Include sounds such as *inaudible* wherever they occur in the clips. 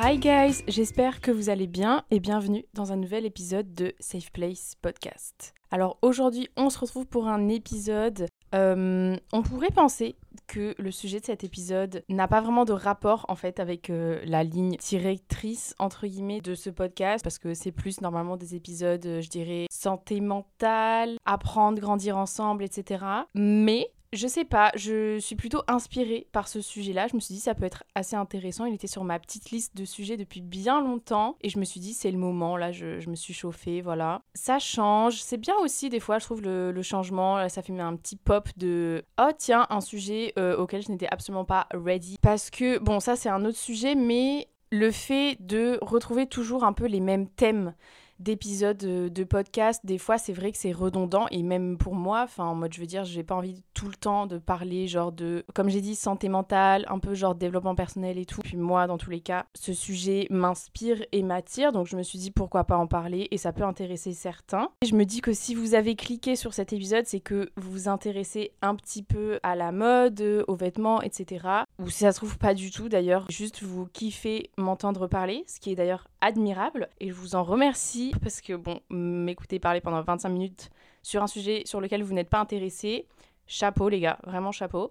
Hi guys, j'espère que vous allez bien et bienvenue dans un nouvel épisode de Safe Place Podcast. Alors aujourd'hui, on se retrouve pour un épisode. euh, on pourrait penser que le sujet de cet épisode n'a pas vraiment de rapport en fait avec euh, la ligne directrice entre guillemets de ce podcast parce que c'est plus normalement des épisodes, euh, je dirais, santé mentale, apprendre, grandir ensemble, etc. Mais je sais pas, je suis plutôt inspirée par ce sujet-là. Je me suis dit ça peut être assez intéressant. Il était sur ma petite liste de sujets depuis bien longtemps et je me suis dit c'est le moment. Là, je, me suis chauffée, voilà. Ça change. C'est bien aussi des fois, je trouve le, le changement. Là, ça fait un petit pop de oh tiens un sujet euh, auquel je n'étais absolument pas ready parce que bon ça c'est un autre sujet, mais le fait de retrouver toujours un peu les mêmes thèmes d'épisodes euh, de podcast, des fois c'est vrai que c'est redondant et même pour moi, enfin en mode je veux dire, j'ai pas envie tout le temps de parler genre de, comme j'ai dit, santé mentale, un peu genre développement personnel et tout. Puis moi, dans tous les cas, ce sujet m'inspire et m'attire, donc je me suis dit pourquoi pas en parler et ça peut intéresser certains. Et je me dis que si vous avez cliqué sur cet épisode, c'est que vous vous intéressez un petit peu à la mode, aux vêtements, etc. Ou si ça se trouve pas du tout d'ailleurs, juste vous kiffez m'entendre parler, ce qui est d'ailleurs admirable et je vous en remercie parce que bon, m'écouter parler pendant 25 minutes sur un sujet sur lequel vous n'êtes pas intéressé, chapeau les gars, vraiment chapeau.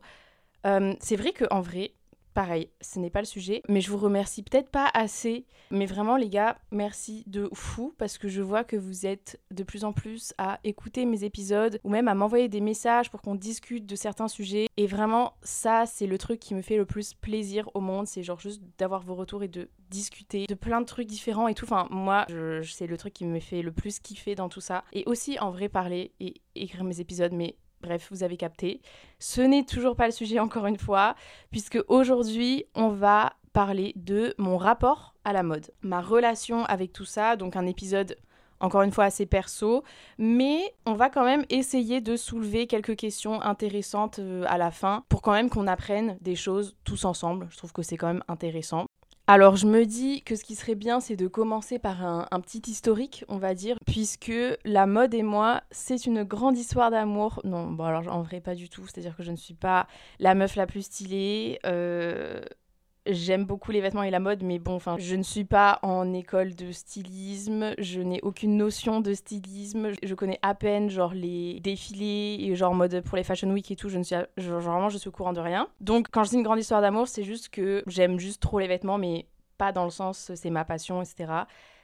Euh, c'est vrai que en vrai, pareil, ce n'est pas le sujet, mais je vous remercie peut-être pas assez. Mais vraiment, les gars, merci de fou parce que je vois que vous êtes de plus en plus à écouter mes épisodes ou même à m'envoyer des messages pour qu'on discute de certains sujets. Et vraiment, ça, c'est le truc qui me fait le plus plaisir au monde. C'est genre juste d'avoir vos retours et de discuter de plein de trucs différents et tout. Enfin, moi, c'est le truc qui me fait le plus kiffer dans tout ça. Et aussi, en vrai, parler et écrire mes épisodes, mais. Bref, vous avez capté. Ce n'est toujours pas le sujet encore une fois, puisque aujourd'hui, on va parler de mon rapport à la mode, ma relation avec tout ça, donc un épisode encore une fois assez perso, mais on va quand même essayer de soulever quelques questions intéressantes euh, à la fin pour quand même qu'on apprenne des choses tous ensemble. Je trouve que c'est quand même intéressant. Alors je me dis que ce qui serait bien, c'est de commencer par un, petit historique, on va dire, puisque la mode et moi, c'est une grande histoire d'amour. Non, bon alors en vrai pas du tout, c'est-à-dire que je ne suis pas la meuf la plus stylée. euh, J'aime beaucoup les vêtements et la mode, mais bon, enfin, je ne suis pas en école de stylisme, je n'ai aucune notion de stylisme, je connais à peine genre les défilés et genre mode pour les fashion week et tout, je ne suis vraiment je suis au courant de rien. Donc quand je dis une grande histoire d'amour, c'est juste que j'aime juste trop les vêtements, mais pas dans le sens c'est ma passion, etc.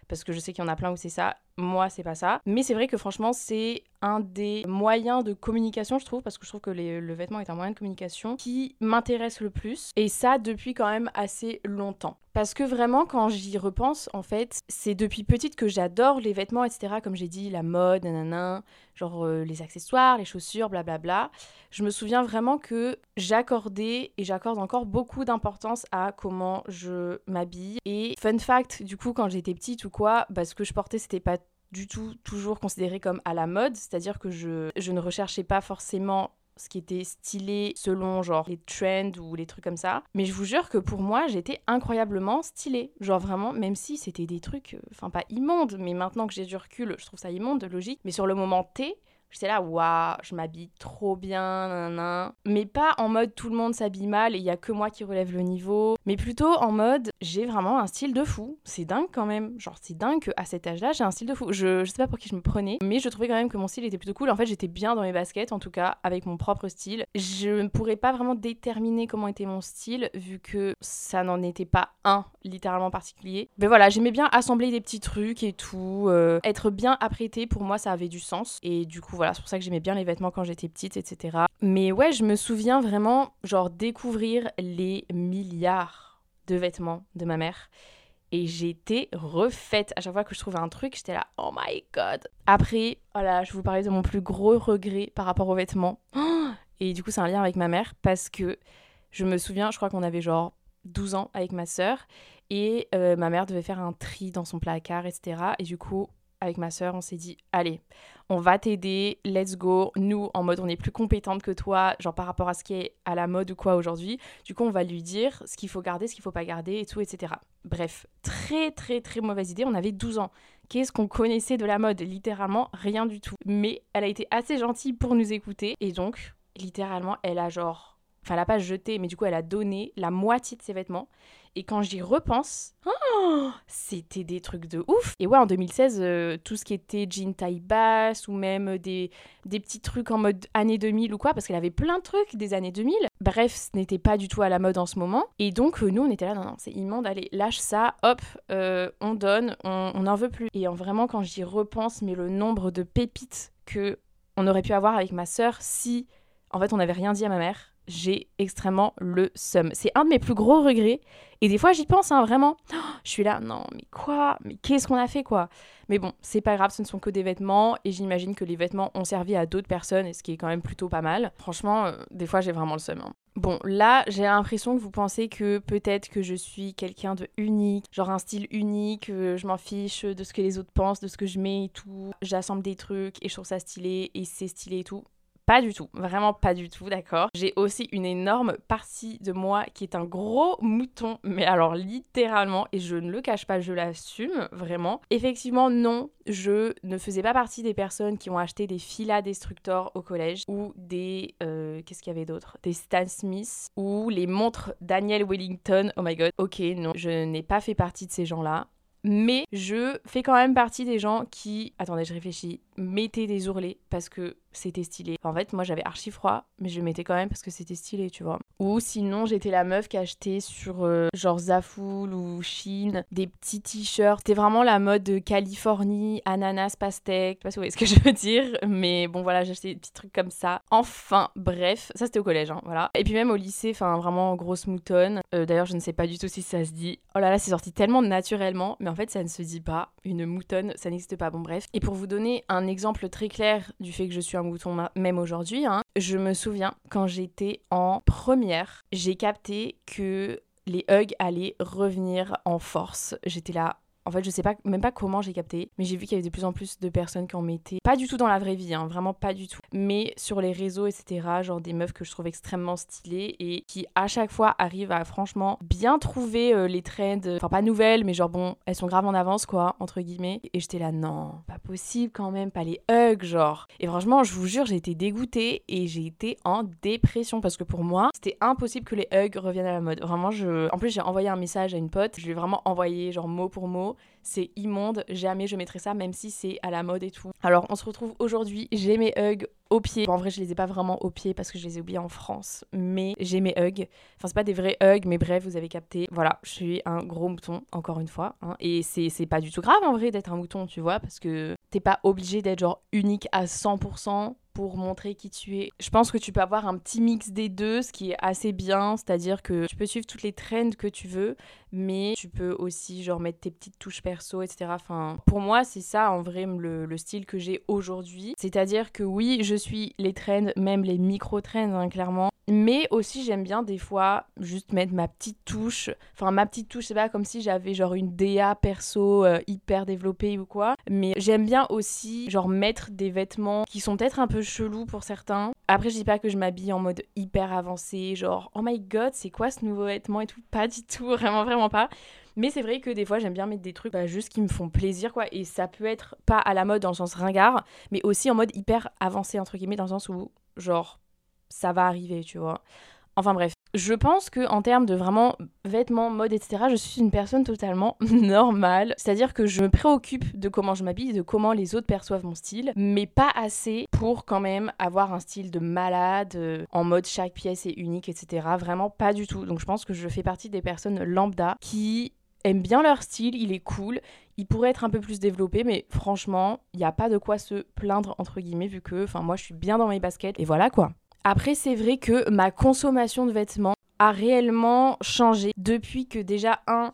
Parce que je sais qu'il y en a plein où c'est ça. Moi, c'est pas ça. Mais c'est vrai que franchement, c'est un des moyens de communication, je trouve, parce que je trouve que le vêtement est un moyen de communication qui m'intéresse le plus. Et ça, depuis quand même assez longtemps. Parce que vraiment, quand j'y repense, en fait, c'est depuis petite que j'adore les vêtements, etc. Comme j'ai dit, la mode, nanana, genre euh, les accessoires, les chaussures, blablabla. Je me souviens vraiment que j'accordais et j'accorde encore beaucoup d'importance à comment je m'habille. Et fun fact, du coup, quand j'étais petite ou quoi, bah, ce que je portais, c'était pas du tout toujours considéré comme à la mode, c'est-à-dire que je, ne recherchais pas forcément ce qui était stylé selon genre les trends ou les trucs comme ça. Mais je vous jure que pour moi, j'étais incroyablement stylée. Genre vraiment, même si c'était des trucs, euh, enfin pas immondes, mais maintenant que j'ai du recul, je trouve ça immonde, logique. Mais sur le moment T, J'étais là, waouh, je m'habille trop bien, nan, Mais pas en mode tout le monde s'habille mal et il y a que moi qui relève le niveau. Mais plutôt en mode, j'ai vraiment un style de fou. C'est dingue quand même. Genre, c'est dingue qu'à cet âge-là, j'ai un style de fou. Je, je sais pas pour qui je me prenais, mais je trouvais quand même que mon style était plutôt cool. En fait, j'étais bien dans mes baskets, en tout cas, avec mon propre style. Je ne pourrais pas vraiment déterminer comment était mon style, vu que ça n'en était pas un littéralement particulier. Mais voilà, j'aimais bien assembler des petits trucs et tout. Euh, être bien apprêté, pour moi, ça avait du sens. Et du coup, voilà, c'est pour ça que j'aimais bien les vêtements quand j'étais petite, etc. Mais ouais, je me souviens vraiment, genre, découvrir les milliards de vêtements de ma mère. Et j'étais refaite. À chaque fois que je trouvais un truc, j'étais là, oh my god. Après, voilà, je vous parlais de mon plus gros regret par rapport aux vêtements. *gasps* Et du coup, c'est un lien avec ma mère parce que je me souviens, je crois qu'on avait genre 12 ans avec ma sœur et euh, ma mère devait faire un tri dans son placard, etc. Et du coup, avec ma sœur, on s'est dit, allez, on va t'aider, let's go. Nous, en mode, on est plus compétente que toi, genre par rapport à ce qui est à la mode ou quoi aujourd'hui. Du coup, on va lui dire ce qu'il faut garder, ce qu'il faut pas garder et tout, etc. Bref, très, très, très mauvaise idée. On avait 12 ans. Qu'est-ce qu'on connaissait de la mode? Littéralement, rien du tout. Mais elle a été assez gentille pour nous écouter. Et donc, littéralement, elle a genre Enfin, elle n'a pas jeté, mais du coup, elle a donné la moitié de ses vêtements. Et quand j'y repense, oh, c'était des trucs de ouf. Et ouais, en 2016, euh, tout ce qui était jean taille basse ou même des, des petits trucs en mode année 2000 ou quoi, parce qu'elle avait plein de trucs des années 2000. Bref, ce n'était pas du tout à la mode en ce moment. Et donc, euh, nous, on était là, non, non, c'est immonde, allez, lâche ça, hop, euh, on donne, on n'en veut plus. Et en vraiment, quand j'y repense, mais le nombre de pépites que on aurait pu avoir avec ma sœur si, en fait, on n'avait rien dit à ma mère j'ai extrêmement le seum. C'est un de mes plus gros regrets. Et des fois, j'y pense, hein, vraiment. *gasps* je suis là, non, mais quoi? Mais qu'est-ce qu'on a fait, quoi? Mais bon, c'est pas grave, ce ne sont que des vêtements. Et j'imagine que les vêtements ont servi à d'autres personnes, et ce qui est quand même plutôt pas mal. Franchement, euh, des fois, j'ai vraiment le seum. Hein. Bon, là, j'ai l'impression que vous pensez que peut-être que je suis quelqu'un de unique, genre un style unique, je m'en fiche de ce que les autres pensent, de ce que je mets et tout. J'assemble des trucs et je trouve ça stylé et c'est stylé et tout. Pas du tout, vraiment pas du tout, d'accord. J'ai aussi une énorme partie de moi qui est un gros mouton, mais alors littéralement, et je ne le cache pas, je l'assume vraiment. Effectivement, non, je ne faisais pas partie des personnes qui ont acheté des filas destructors au collège ou des. Euh, qu'est-ce qu'il y avait d'autre? Des Stan Smith ou les montres Daniel Wellington. Oh my god, ok, non, je n'ai pas fait partie de ces gens-là mais je fais quand même partie des gens qui, attendez, je réfléchis, mettaient des ourlets parce que c'était stylé. En fait, moi j'avais archi froid, mais je mettais quand même parce que c'était stylé, tu vois. Ou sinon, j'étais la meuf qui achetait sur euh, genre Zaful ou Shein des petits t-shirts. C'était vraiment la mode de Californie, ananas, pastèque. Je sais pas si vous voyez ce que *laughs* je veux dire, mais bon, voilà, j'achetais des petits trucs comme ça. Enfin, bref, ça c'était au collège, hein, voilà. Et puis même au lycée, enfin, vraiment grosse moutonne. Euh, d'ailleurs, je ne sais pas du tout si ça se dit. Oh là là, c'est sorti tellement naturellement, mais en fait, ça ne se dit pas. Une moutonne, ça n'existe pas. Bon, bref. Et pour vous donner un exemple très clair du fait que je suis un mouton même aujourd'hui, hein, je me souviens quand j'étais en première, j'ai capté que les hugs allaient revenir en force. J'étais là, en fait, je sais pas, même pas comment j'ai capté, mais j'ai vu qu'il y avait de plus en plus de personnes qui en mettaient. Pas du tout dans la vraie vie, hein, vraiment pas du tout. Mais sur les réseaux, etc., genre des meufs que je trouve extrêmement stylées et qui à chaque fois arrivent à franchement bien trouver euh, les trends, enfin pas nouvelles, mais genre bon, elles sont grave en avance quoi, entre guillemets. Et j'étais là, non, pas possible quand même, pas les hugs, genre. Et franchement, je vous jure, j'ai été dégoûtée et j'ai été en dépression parce que pour moi, c'était impossible que les hugs reviennent à la mode. Vraiment, je. En plus, j'ai envoyé un message à une pote, je lui ai vraiment envoyé genre mot pour mot c'est immonde, jamais je mettrai ça, même si c'est à la mode et tout. Alors, on se retrouve aujourd'hui, j'ai mes hugs au pied. en vrai, je les ai pas vraiment au pied parce que je les ai oubliés en France, mais j'ai mes hugs. Enfin, c'est pas des vrais hugs, mais bref, vous avez capté. Voilà, je suis un gros mouton, encore une fois. Hein. et c'est pas du tout grave en vrai d'être un mouton, tu vois, parce que t'es pas obligé d'être genre unique à 100% pour montrer qui tu es. Je pense que tu peux avoir un petit mix des deux, ce qui est assez bien, c'est-à-dire que tu peux suivre toutes les trends que tu veux, mais tu peux aussi genre mettre tes petites touches perso, etc. Enfin, pour moi, c'est ça en vrai le, le style que j'ai aujourd'hui. C'est-à-dire que oui, je suis les trends, même les micro-trends, hein, clairement. Mais aussi, j'aime bien des fois juste mettre ma petite touche. Enfin, ma petite touche, c'est pas comme si j'avais genre une DA perso euh, hyper développée ou quoi. Mais j'aime bien aussi, genre, mettre des vêtements qui sont peut-être un peu chelous pour certains. Après, je dis pas que je m'habille en mode hyper avancé, genre, oh my god, c'est quoi ce nouveau vêtement et tout. Pas du tout, *laughs* vraiment, vraiment pas. Mais c'est vrai que des fois, j'aime bien mettre des trucs bah, juste qui me font plaisir, quoi. Et ça peut être pas à la mode dans le sens ringard, mais aussi en mode hyper avancé, entre guillemets, dans le sens où, genre, ça va arriver, tu vois. Enfin bref, je pense que en termes de vraiment vêtements, mode, etc., je suis une personne totalement *laughs* normale. C'est-à-dire que je me préoccupe de comment je m'habille, de comment les autres perçoivent mon style, mais pas assez pour quand même avoir un style de malade, euh, en mode chaque pièce est unique, etc. Vraiment pas du tout. Donc je pense que je fais partie des personnes lambda qui aiment bien leur style, il est cool, il pourrait être un peu plus développé, mais franchement, il n'y a pas de quoi se plaindre, entre guillemets, vu que, moi, je suis bien dans mes baskets, et voilà quoi. Après, c'est vrai que ma consommation de vêtements a réellement changé depuis que déjà, un,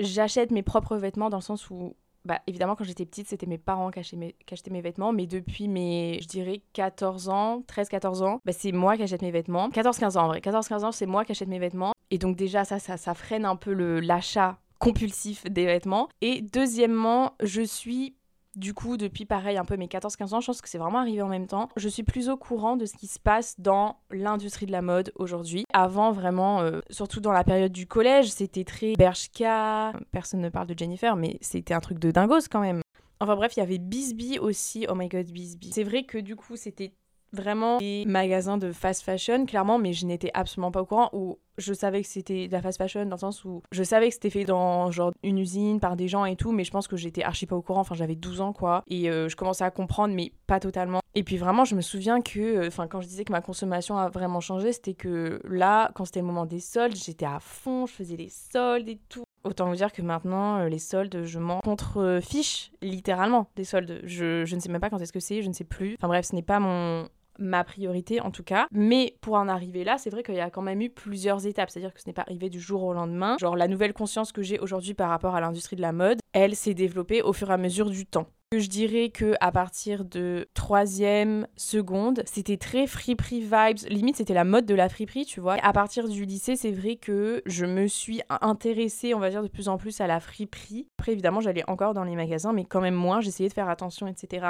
j'achète mes propres vêtements dans le sens où, bah, évidemment, quand j'étais petite, c'était mes parents qui achetaient, mes, vêtements, mais depuis mes, je dirais, 14 ans, 13-14 ans, bah, c'est moi qui achète mes vêtements. 14-15 ans en vrai, 14-15 ans, c'est moi qui achète mes vêtements. Et donc déjà, ça, ça, ça freine un peu l'achat compulsif des vêtements. Et deuxièmement, je suis du coup, depuis pareil, un peu mes 14-15 ans, je pense que c'est vraiment arrivé en même temps. Je suis plus au courant de ce qui se passe dans l'industrie de la mode aujourd'hui. Avant, vraiment, euh, surtout dans la période du collège, c'était très Bershka. Personne ne parle de Jennifer, mais c'était un truc de dingos quand même. Enfin bref, il y avait Bisbee aussi. Oh my god, Bisbee. C'est vrai que du coup, c'était vraiment des magasins de fast fashion, clairement, mais je n'étais absolument pas au courant. Ou je savais que c'était de la fast fashion dans le sens où je savais que c'était fait dans genre une usine par des gens et tout, mais je pense que j'étais archi pas au courant. Enfin, j'avais 12 ans quoi, et euh, je commençais à comprendre, mais pas totalement. Et puis vraiment, je me souviens que, euh, enfin, quand je disais que ma consommation a vraiment changé, c'était que là, quand c'était le moment des soldes, j'étais à fond, je faisais les soldes et tout. Autant vous dire que maintenant, euh, les soldes, je m'en contre-fiche littéralement des soldes. Je, je ne sais même pas quand est-ce que c'est, je ne sais plus. Enfin bref, ce n'est pas mon, ma priorité en tout cas. Mais pour en arriver là, c'est vrai qu'il y a quand même eu plusieurs étapes. C'est-à-dire que ce n'est pas arrivé du jour au lendemain. Genre la nouvelle conscience que j'ai aujourd'hui par rapport à l'industrie de la mode, elle s'est développée au fur et à mesure du temps. Je dirais que à partir de troisième, seconde, c'était très friperie vibes. Limite, c'était la mode de la friperie, tu vois. à partir du lycée, c'est vrai que je me suis intéressée, on va dire, de plus en plus à la friperie. Après, évidemment, j'allais encore dans les magasins, mais quand même moins. J'essayais de faire attention, etc.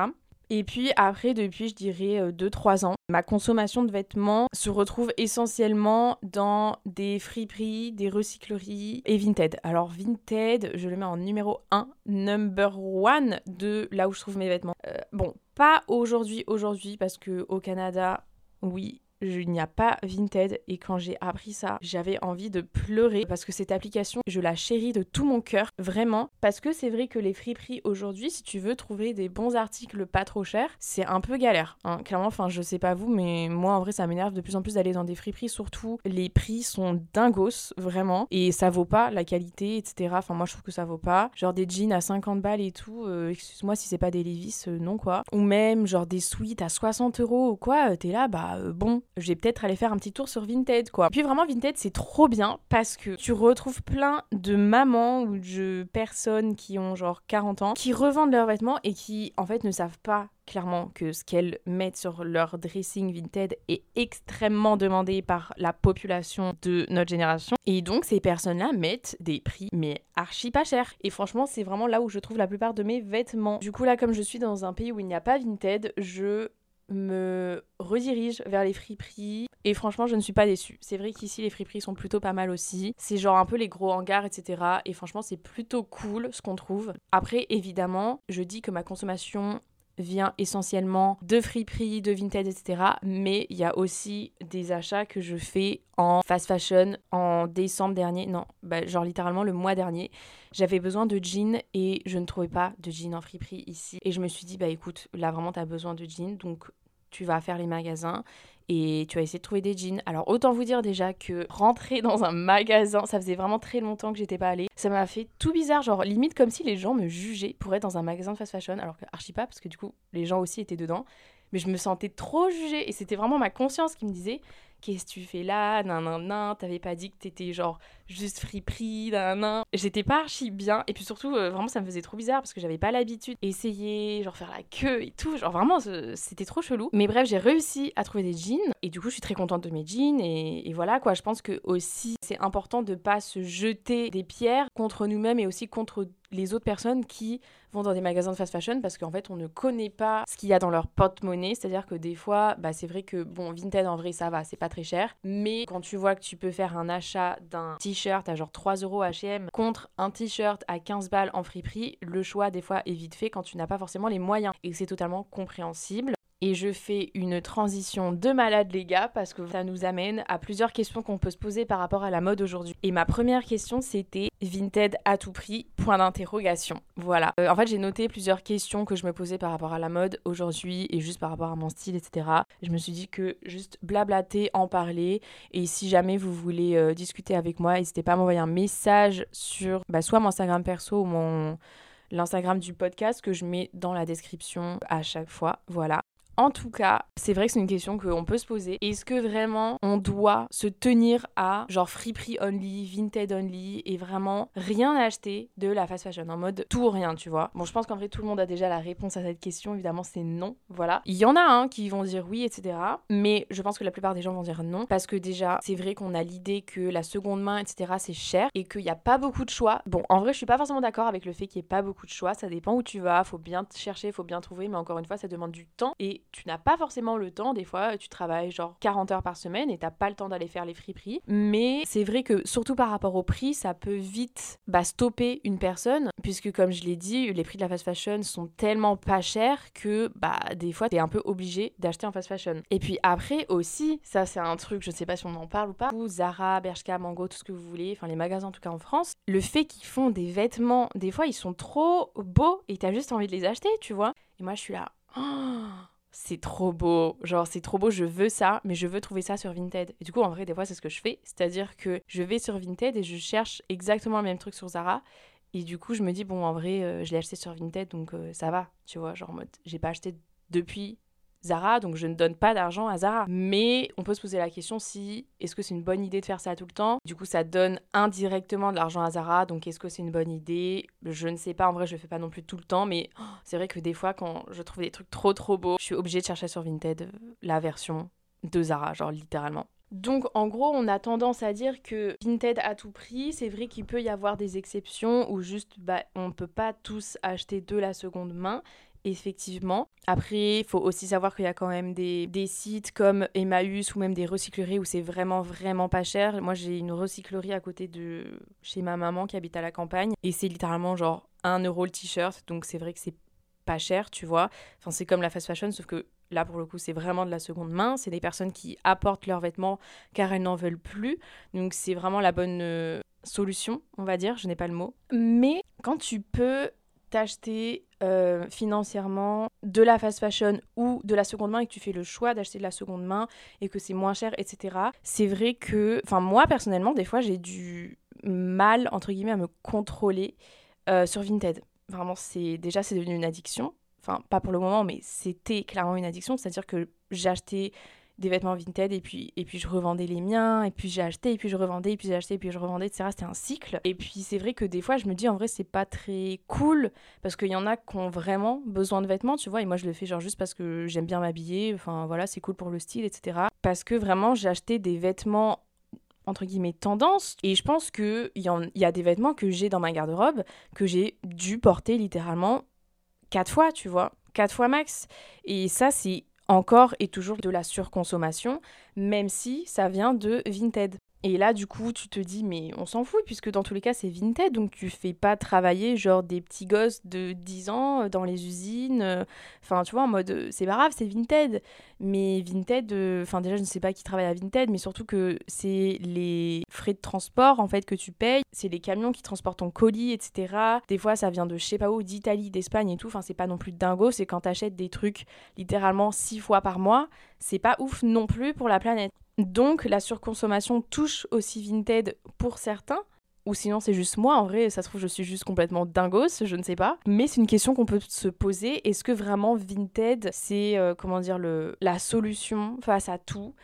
Et puis après, depuis, je dirais 2-3 euh, ans, ma consommation de vêtements se retrouve essentiellement dans des friperies, des recycleries et Vinted. Alors Vinted, je le mets en numéro 1, number 1 de là où je trouve mes vêtements. Euh, bon, pas aujourd'hui, aujourd'hui, parce que au Canada, oui, il n'y a pas Vinted et quand j'ai appris ça, j'avais envie de pleurer parce que cette application, je la chéris de tout mon cœur, vraiment, parce que c'est vrai que les friperies aujourd'hui, si tu veux trouver des bons articles pas trop chers, c'est un peu galère. Hein. Clairement, enfin, je sais pas vous, mais moi en vrai, ça m'énerve de plus en plus d'aller dans des friperies, surtout les prix sont dingos, vraiment, et ça vaut pas la qualité, etc. Enfin, moi je trouve que ça vaut pas. Genre des jeans à 50 balles et tout, euh, excuse-moi si c'est pas des Levi's, euh, non quoi. Ou même genre des suites à 60 euros ou quoi, t'es là, bah euh, bon, je vais peut-être aller faire un petit tour sur Vinted, quoi. Puis vraiment, Vinted, c'est trop bien parce que tu retrouves plein de mamans ou de personnes qui ont genre 40 ans qui revendent leurs vêtements et qui, en fait, ne savent pas clairement que ce qu'elles mettent sur leur dressing Vinted est extrêmement demandé par la population de notre génération. Et donc, ces personnes-là mettent des prix, mais archi pas cher. Et franchement, c'est vraiment là où je trouve la plupart de mes vêtements. Du coup, là, comme je suis dans un pays où il n'y a pas Vinted, je me redirige vers les friperies et franchement je ne suis pas déçue. C'est vrai qu'ici les friperies sont plutôt pas mal aussi. C'est genre un peu les gros hangars etc. Et franchement c'est plutôt cool ce qu'on trouve. Après évidemment je dis que ma consommation vient essentiellement de friperies, de vintage, etc. Mais il y a aussi des achats que je fais en fast fashion en décembre dernier. Non, bah, genre littéralement le mois dernier. J'avais besoin de jeans et je ne trouvais pas de jeans en friperie ici. Et je me suis dit, bah écoute, là vraiment tu as besoin de jeans. Donc tu vas faire les magasins et tu vas essayer de trouver des jeans. Alors autant vous dire déjà que rentrer dans un magasin, ça faisait vraiment très longtemps que j'étais pas allée. Ça m'a fait tout bizarre, genre limite comme si les gens me jugeaient pour être dans un magasin de fast fashion, alors que archi pas parce que du coup les gens aussi étaient dedans. Mais je me sentais trop jugée et c'était vraiment ma conscience qui me disait qu'est-ce que tu fais là nan nan nan t'avais pas dit que t'étais genre juste friperie nan nan. J'étais pas archi bien et puis surtout euh, vraiment ça me faisait trop bizarre parce que j'avais pas l'habitude d'essayer genre faire la queue et tout. Genre vraiment c'était trop chelou. Mais bref j'ai réussi à trouver des jeans et du coup je suis très contente de mes jeans et, et voilà quoi. Je pense que aussi c'est important de pas se jeter des pierres contre nous-mêmes et aussi contre les autres personnes qui vont dans des magasins de fast fashion parce qu'en fait on ne connaît pas ce qu'il y a dans leur porte-monnaie. C'est à dire que des fois bah, c'est vrai que bon Vinted en vrai ça va c'est pas très cher. Mais quand tu vois que tu peux faire un achat d'un t-shirt à genre 3 euros H&M contre un t-shirt à 15 balles en friperie le choix des fois est vite fait quand tu n'as pas forcément les moyens. Et c'est totalement compréhensible et je fais une transition de malade les gars parce que ça nous amène à plusieurs questions qu'on peut se poser par rapport à la mode aujourd'hui. Et ma première question c'était Vinted à tout prix Point d'interrogation. Voilà. Euh, en fait j'ai noté plusieurs questions que je me posais par rapport à la mode aujourd'hui et juste par rapport à mon style etc. Je me suis dit que juste blablater, en parler et si jamais vous voulez euh, discuter avec moi n'hésitez pas à m'envoyer un message sur bah, soit mon Instagram perso ou mon l'Instagram du podcast que je mets dans la description à chaque fois. Voilà. En tout cas, c'est vrai que c'est une question qu'on peut se poser. Est-ce que vraiment on doit se tenir à genre friperie only, vintage only et vraiment rien acheter de la fast fashion en mode tout ou rien, tu vois? Bon, je pense qu'en vrai tout le monde a déjà la réponse à cette question. Évidemment, c'est non. Voilà. Il y en a un qui vont dire oui, etc. Mais je pense que la plupart des gens vont dire non parce que déjà, c'est vrai qu'on a l'idée que la seconde main, etc. c'est cher et qu'il n'y a pas beaucoup de choix. Bon, en vrai, je suis pas forcément d'accord avec le fait qu'il n'y ait pas beaucoup de choix. Ça dépend où tu vas. Faut bien chercher, faut bien trouver. Mais encore une fois, ça demande du temps et tu n'as pas forcément le temps. Des fois, tu travailles genre 40 heures par semaine et t'as pas le temps d'aller faire les friperies. Mais c'est vrai que, surtout par rapport au prix, ça peut vite bah, stopper une personne, puisque comme je l'ai dit, les prix de la fast fashion sont tellement pas chers que bah, des fois, t'es un peu obligé d'acheter en fast fashion. Et puis après aussi, ça c'est un truc, je sais pas si on en parle ou pas, ou Zara, Bershka, Mango, tout ce que vous voulez, enfin les magasins en tout cas en France, le fait qu'ils font des vêtements, des fois ils sont trop beaux et t'as juste envie de les acheter, tu vois. Et moi je suis là, oh c'est trop beau, genre c'est trop beau, je veux ça, mais je veux trouver ça sur Vinted. Et du coup, en vrai, des fois, c'est ce que je fais, c'est-à-dire que je vais sur Vinted et je cherche exactement le même truc sur Zara. Et du coup, je me dis, bon, en vrai, euh, je l'ai acheté sur Vinted, donc euh, ça va, tu vois, genre en mode, j'ai pas acheté depuis Zara, donc je ne donne pas d'argent à Zara. Mais on peut se poser la question si est-ce que c'est une bonne idée de faire ça tout le temps? Du coup, ça donne indirectement de l'argent à Zara, donc est-ce que c'est une bonne idée? Je ne sais pas, en vrai, je le fais pas non plus tout le temps, mais c'est vrai que des fois, quand je trouve des trucs trop trop beaux, je suis obligée de chercher sur Vinted euh, la version de Zara, genre littéralement. Donc en gros, on a tendance à dire que Vinted à tout prix, c'est vrai qu'il peut y avoir des exceptions où juste bah, on ne peut pas tous acheter de la seconde main, effectivement. Après, il faut aussi savoir qu'il y a quand même des, sites comme Emmaüs ou même des recycleries où c'est vraiment, vraiment pas cher. Moi, j'ai une recyclerie à côté de chez ma maman qui habite à la campagne et c'est littéralement genre 1 euro le t-shirt. Donc, c'est vrai que c'est pas cher, tu vois. Enfin, c'est comme la fast fashion, sauf que là, pour le coup, c'est vraiment de la seconde main. C'est des personnes qui apportent leurs vêtements car elles n'en veulent plus. Donc, c'est vraiment la bonne euh, solution, on va dire. Je n'ai pas le mot. Mais quand tu peux t'acheter euh, financièrement de la fast fashion ou de la seconde main et que tu fais le choix d'acheter de la seconde main et que c'est moins cher, etc. C'est vrai que, enfin moi personnellement, des fois j'ai du mal entre guillemets à me contrôler euh, sur Vinted. Vraiment, c'est déjà c'est devenu une addiction. Enfin, pas pour le moment, mais c'était clairement une addiction. C'est-à-dire que j'achetais des vêtements Vinted et puis, et puis je revendais les miens et puis j'ai acheté et puis je revendais et puis j'ai acheté et puis je revendais, etc. C'était un cycle. Et puis c'est vrai que des fois je me dis en vrai c'est pas très cool parce qu'il y en a qui ont vraiment besoin de vêtements, tu vois, et moi je le fais genre juste parce que j'aime bien m'habiller, enfin voilà, c'est cool pour le style, etc. Parce que vraiment j'ai acheté des vêtements entre guillemets tendance et je pense qu'il y, y a des vêtements que j'ai dans ma garde-robe que j'ai dû porter littéralement quatre fois, tu vois, quatre fois max. Et ça, c'est encore et toujours de la surconsommation, même si ça vient de Vinted. Et là, du coup, tu te dis, mais on s'en fout, puisque dans tous les cas, c'est Vinted, donc tu fais pas travailler genre des petits gosses de 10 ans euh, dans les usines. Euh, enfin, tu vois, en mode, euh, c'est pas grave, c'est Vinted. Mais Vinted, enfin, déjà, je ne sais pas qui travaille à Vinted, mais surtout que c'est les frais de transport, en fait, que tu payes. C'est les camions qui transportent ton colis, etc. Des fois, ça vient de je sais pas où, d'Italie, d'Espagne et tout. Enfin, c'est pas non plus dingo, c'est quand t'achètes des trucs littéralement 6 fois par mois. C'est pas ouf non plus pour la planète. Donc la surconsommation touche aussi Vinted pour certains? Ou sinon c'est juste moi, en vrai, ça se trouve je suis juste complètement dingos, je ne sais pas. Mais c'est une question qu'on peut se poser. Est-ce que vraiment Vinted, c'est, euh, comment dire, le, la solution face à tout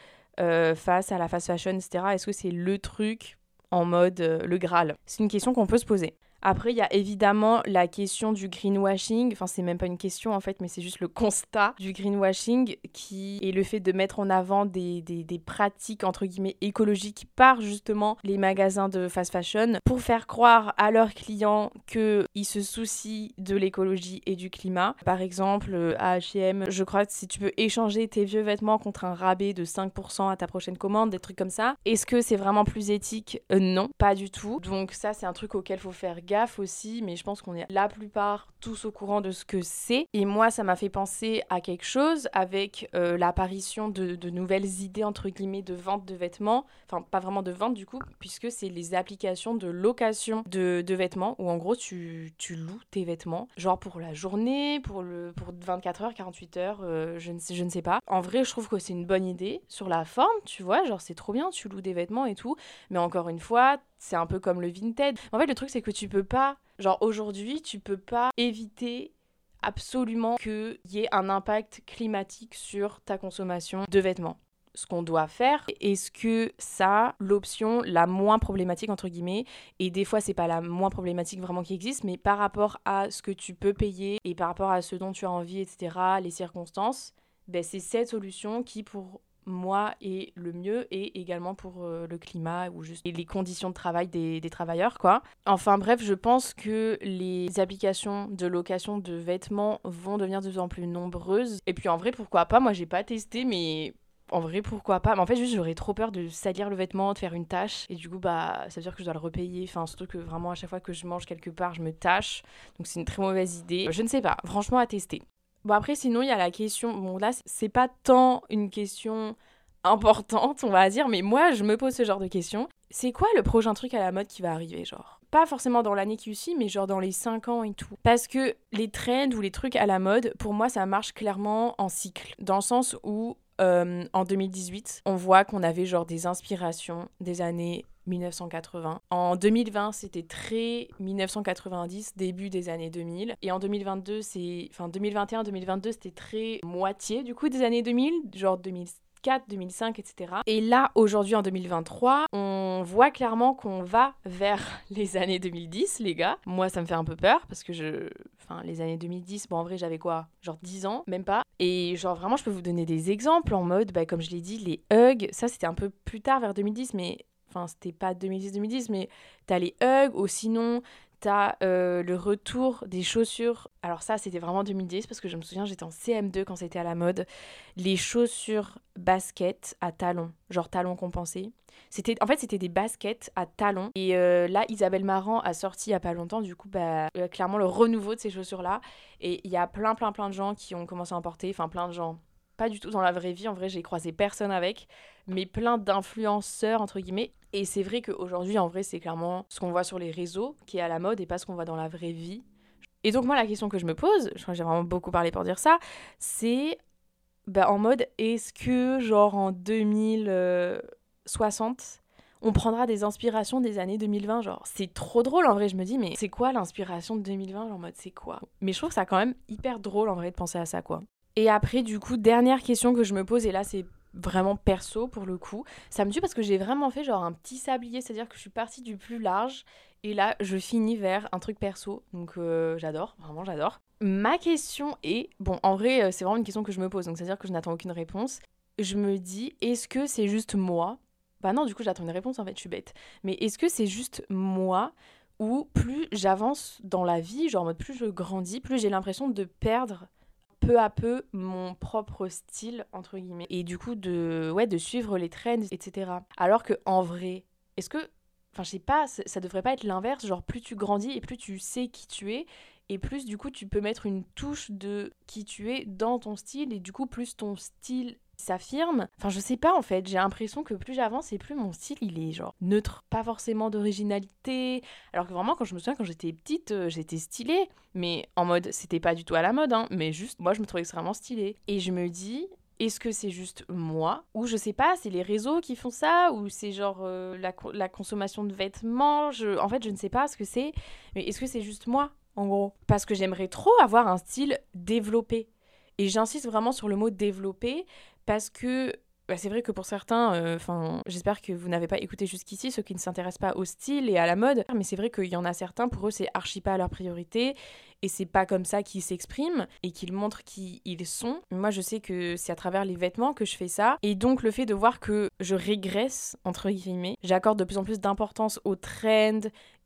euh, face à la fast fashion, etc. Est-ce que c'est le truc en mode euh, le Graal? C'est une question qu'on peut se poser. Après, il y a évidemment la question du greenwashing. Enfin, c'est même pas une question en fait, mais c'est juste le constat du greenwashing qui est le fait de mettre en avant des, des, pratiques entre guillemets écologiques par justement les magasins de fast fashion pour faire croire à leurs clients qu'ils se soucient de l'écologie et du climat. Par exemple, à HM, je crois que si tu peux échanger tes vieux vêtements contre un rabais de 5% à ta prochaine commande, des trucs comme ça, est-ce que c'est vraiment plus éthique? Euh, Non, pas du tout. Donc, ça, c'est un truc auquel il faut faire gaffe aussi, mais je pense qu'on est la plupart tous au courant de ce que c'est. Et moi, ça m'a fait penser à quelque chose avec euh, l'apparition de, nouvelles idées, entre guillemets, de vente de vêtements. Enfin, pas vraiment de vente du coup, puisque c'est les applications de location de, vêtements, où en gros, tu, loues tes vêtements, genre pour la journée, pour, le, pour 24 heures, 48 heures, euh, je, ne sais, je ne sais pas. En vrai, je trouve que c'est une bonne idée. Sur la forme, tu vois, genre c'est trop bien, tu loues des vêtements et tout. Mais encore une fois, c'est un peu comme le vintage. En fait, le truc, c'est que tu peux pas, genre aujourd'hui, tu peux pas éviter absolument qu'il y ait un impact climatique sur ta consommation de vêtements. Ce qu'on doit faire, est-ce que ça, l'option la moins problématique entre guillemets, et des fois c'est pas la moins problématique vraiment qui existe, mais par rapport à ce que tu peux payer et par rapport à ce dont tu as envie, etc., les circonstances, ben c'est cette solution qui pour moi est le mieux et également pour euh, le climat ou juste les conditions de travail des, travailleurs quoi. Enfin bref, je pense que les applications de location de vêtements vont devenir de plus en plus nombreuses et puis en vrai pourquoi pas, moi j'ai pas testé mais en vrai, pourquoi pas? Mais en fait, juste, j'aurais trop peur de salir le vêtement, de faire une tâche. Et du coup, bah, ça veut dire que je dois le repayer. Enfin, surtout que vraiment, à chaque fois que je mange quelque part, je me tâche. Donc, c'est une très mauvaise idée. Je ne sais pas. Franchement, à tester. Bon, après, sinon, il y a la question. Bon, là, c'est pas tant une question importante, on va dire, mais moi, je me pose ce genre de questions. C'est quoi le prochain truc à la mode qui va arriver, genre? Pas forcément dans l'année qui suit, mais genre dans les 5 ans et tout. Parce que les trends ou les trucs à la mode, pour moi, ça marche clairement en cycle. Dans le sens où, euh, en 2018, on voit qu'on avait genre des inspirations des années 1980. En 2020, c'était très 1990, début des années 2000. Et en 2022, c'est. Enfin, 2021-2022, c'était très moitié du coup des années 2000, genre 2004, 2005, etc. Et là, aujourd'hui, en 2023, on voit clairement qu'on va vers les années 2010, les gars. Moi, ça me fait un peu peur parce que je. Enfin, les années 2010, bon, en vrai, j'avais quoi Genre 10 ans, même pas. Et genre, vraiment, je peux vous donner des exemples en mode, bah, comme je l'ai dit, les hugs. Ça, c'était un peu plus tard, vers 2010, mais enfin c'était pas 2010-2010, mais t'as les hugs ou sinon t'as euh, le retour des chaussures. Alors ça c'était vraiment 2010 parce que je me souviens j'étais en CM2 quand c'était à la mode. Les chaussures basket à talons, genre talons compensés. C'était, en fait, c'était des baskets à talons. Et euh, là, Isabelle Marant a sorti il y a pas longtemps, du coup, bah, euh, clairement le renouveau de ces chaussures-là. Et il y a plein, plein, plein de gens qui ont commencé à en porter. Enfin, plein de gens pas du tout dans la vraie vie. En vrai, j'ai croisé personne avec, mais plein d'influenceurs, entre guillemets. Et c'est vrai qu'aujourd'hui, en vrai, c'est clairement ce qu'on voit sur les réseaux qui est à la mode et pas ce qu'on voit dans la vraie vie. Et donc, moi, la question que je me pose, je crois que j'ai vraiment beaucoup parlé pour dire ça, c'est bah, en mode est-ce que, genre, en 2060, on prendra des inspirations des années 2020 Genre, c'est trop drôle en vrai, je me dis, mais c'est quoi l'inspiration de 2020 En mode, c'est quoi? Mais je trouve ça quand même hyper drôle en vrai de penser à ça, quoi. Et après, du coup, dernière question que je me pose, et là, c'est vraiment perso pour le coup. Ça me tue parce que j'ai vraiment fait genre un petit sablier, c'est-à-dire que je suis partie du plus large et là je finis vers un truc perso. Donc euh, j'adore, vraiment j'adore. Ma question est, bon en vrai euh, c'est vraiment une question que je me pose, donc c'est-à-dire que je n'attends aucune réponse. Je me dis, est-ce que c'est juste moi? Bah non, du coup j'attends une réponse en fait, je suis bête. Mais est-ce que c'est juste moi ou plus j'avance dans la vie, genre en mode plus je grandis, plus j'ai l'impression de perdre peu à peu mon propre style entre guillemets. Et du coup de ouais de suivre les trends etc alors que en vrai est-ce que enfin je sais pas ça devrait pas être l'inverse genre plus tu grandis et plus tu sais qui tu es et plus du coup tu peux mettre une touche de qui tu es dans ton style et du coup plus ton style s'affirme. Enfin, je sais pas en fait, j'ai l'impression que plus j'avance et plus mon style il est genre neutre, pas forcément d'originalité. Alors que vraiment, quand je me souviens, quand j'étais petite, euh, j'étais stylée, mais en mode, c'était pas du tout à la mode, hein, mais juste, moi je me trouvais extrêmement stylée. Et je me dis, est-ce que c'est juste moi? Ou je sais pas, c'est les réseaux qui font ça? Ou c'est genre euh, la, la, consommation de vêtements? Je, En fait, je ne sais pas ce que c'est. Mais est-ce que c'est juste moi, en gros? Parce que j'aimerais trop avoir un style développé. Et j'insiste vraiment sur le mot développé parce que bah, c'est vrai que pour certains, euh, enfin, j'espère que vous n'avez pas écouté jusqu'ici ceux qui ne s'intéressent pas au style et à la mode, mais c'est vrai qu'il y en a certains, pour eux, c'est archi pas leur priorité et c'est pas comme ça qu'ils s'expriment et qu'ils montrent qui ils sont. Moi, je sais que c'est à travers les vêtements que je fais ça et donc le fait de voir que je régresse entre guillemets, j'accorde de plus en plus d'importance aux trends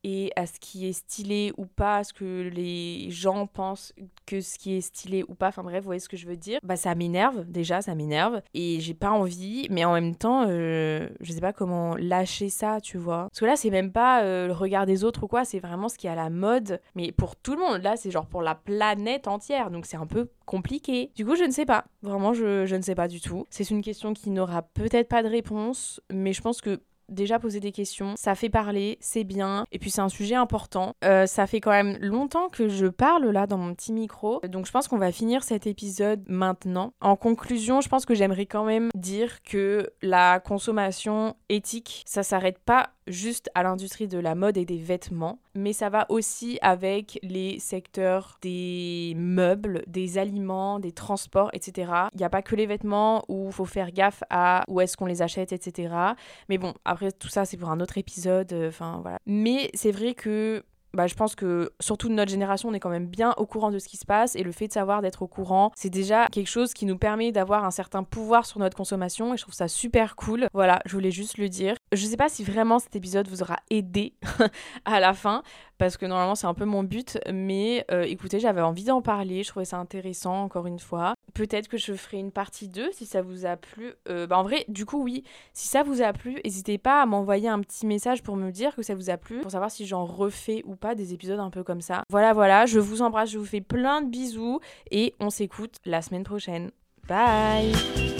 et à ce qui est stylé ou pas, à ce que les gens pensent que ce qui est stylé ou pas, enfin bref, vous voyez ce que je veux dire, bah ça m'énerve, déjà ça m'énerve, et j'ai pas envie, mais en même temps, euh, je sais pas comment lâcher ça, tu vois. Parce que là, c'est même pas euh, le regard des autres ou quoi, c'est vraiment ce qui est à la mode, mais pour tout le monde, là, c'est genre pour la planète entière, donc c'est un peu compliqué. Du coup, je ne sais pas, vraiment, je, je ne sais pas du tout. C'est une question qui n'aura peut-être pas de réponse, mais je pense que déjà poser des questions, ça fait parler, c'est bien, et puis c'est un sujet important. Euh, ça fait quand même longtemps que je parle là dans mon petit micro, donc je pense qu'on va finir cet épisode maintenant. En conclusion, je pense que j'aimerais quand même dire que la consommation éthique, ça s'arrête pas juste à l'industrie de la mode et des vêtements, mais ça va aussi avec les secteurs des meubles, des aliments, des transports, etc. Il n'y a pas que les vêtements où il faut faire gaffe à où est-ce qu'on les achète, etc. Mais bon, après tout ça c'est pour un autre épisode, euh, enfin voilà. Mais c'est vrai que bah, je pense que surtout de notre génération, on est quand même bien au courant de ce qui se passe et le fait de savoir d'être au courant, c'est déjà quelque chose qui nous permet d'avoir un certain pouvoir sur notre consommation et je trouve ça super cool. Voilà, je voulais juste le dire. Je sais pas si vraiment cet épisode vous aura aidé *laughs* à la fin parce que normalement c'est un peu mon but, mais euh, écoutez, j'avais envie d'en parler, je trouvais ça intéressant encore une fois. Peut-être que je ferai une partie 2 si ça vous a plu. Euh, bah en vrai, du coup oui, si ça vous a plu, n'hésitez pas à m'envoyer un petit message pour me dire que ça vous a plu, pour savoir si j'en refais ou pas des épisodes un peu comme ça. Voilà, voilà, je vous embrasse, je vous fais plein de bisous et on s'écoute la semaine prochaine. Bye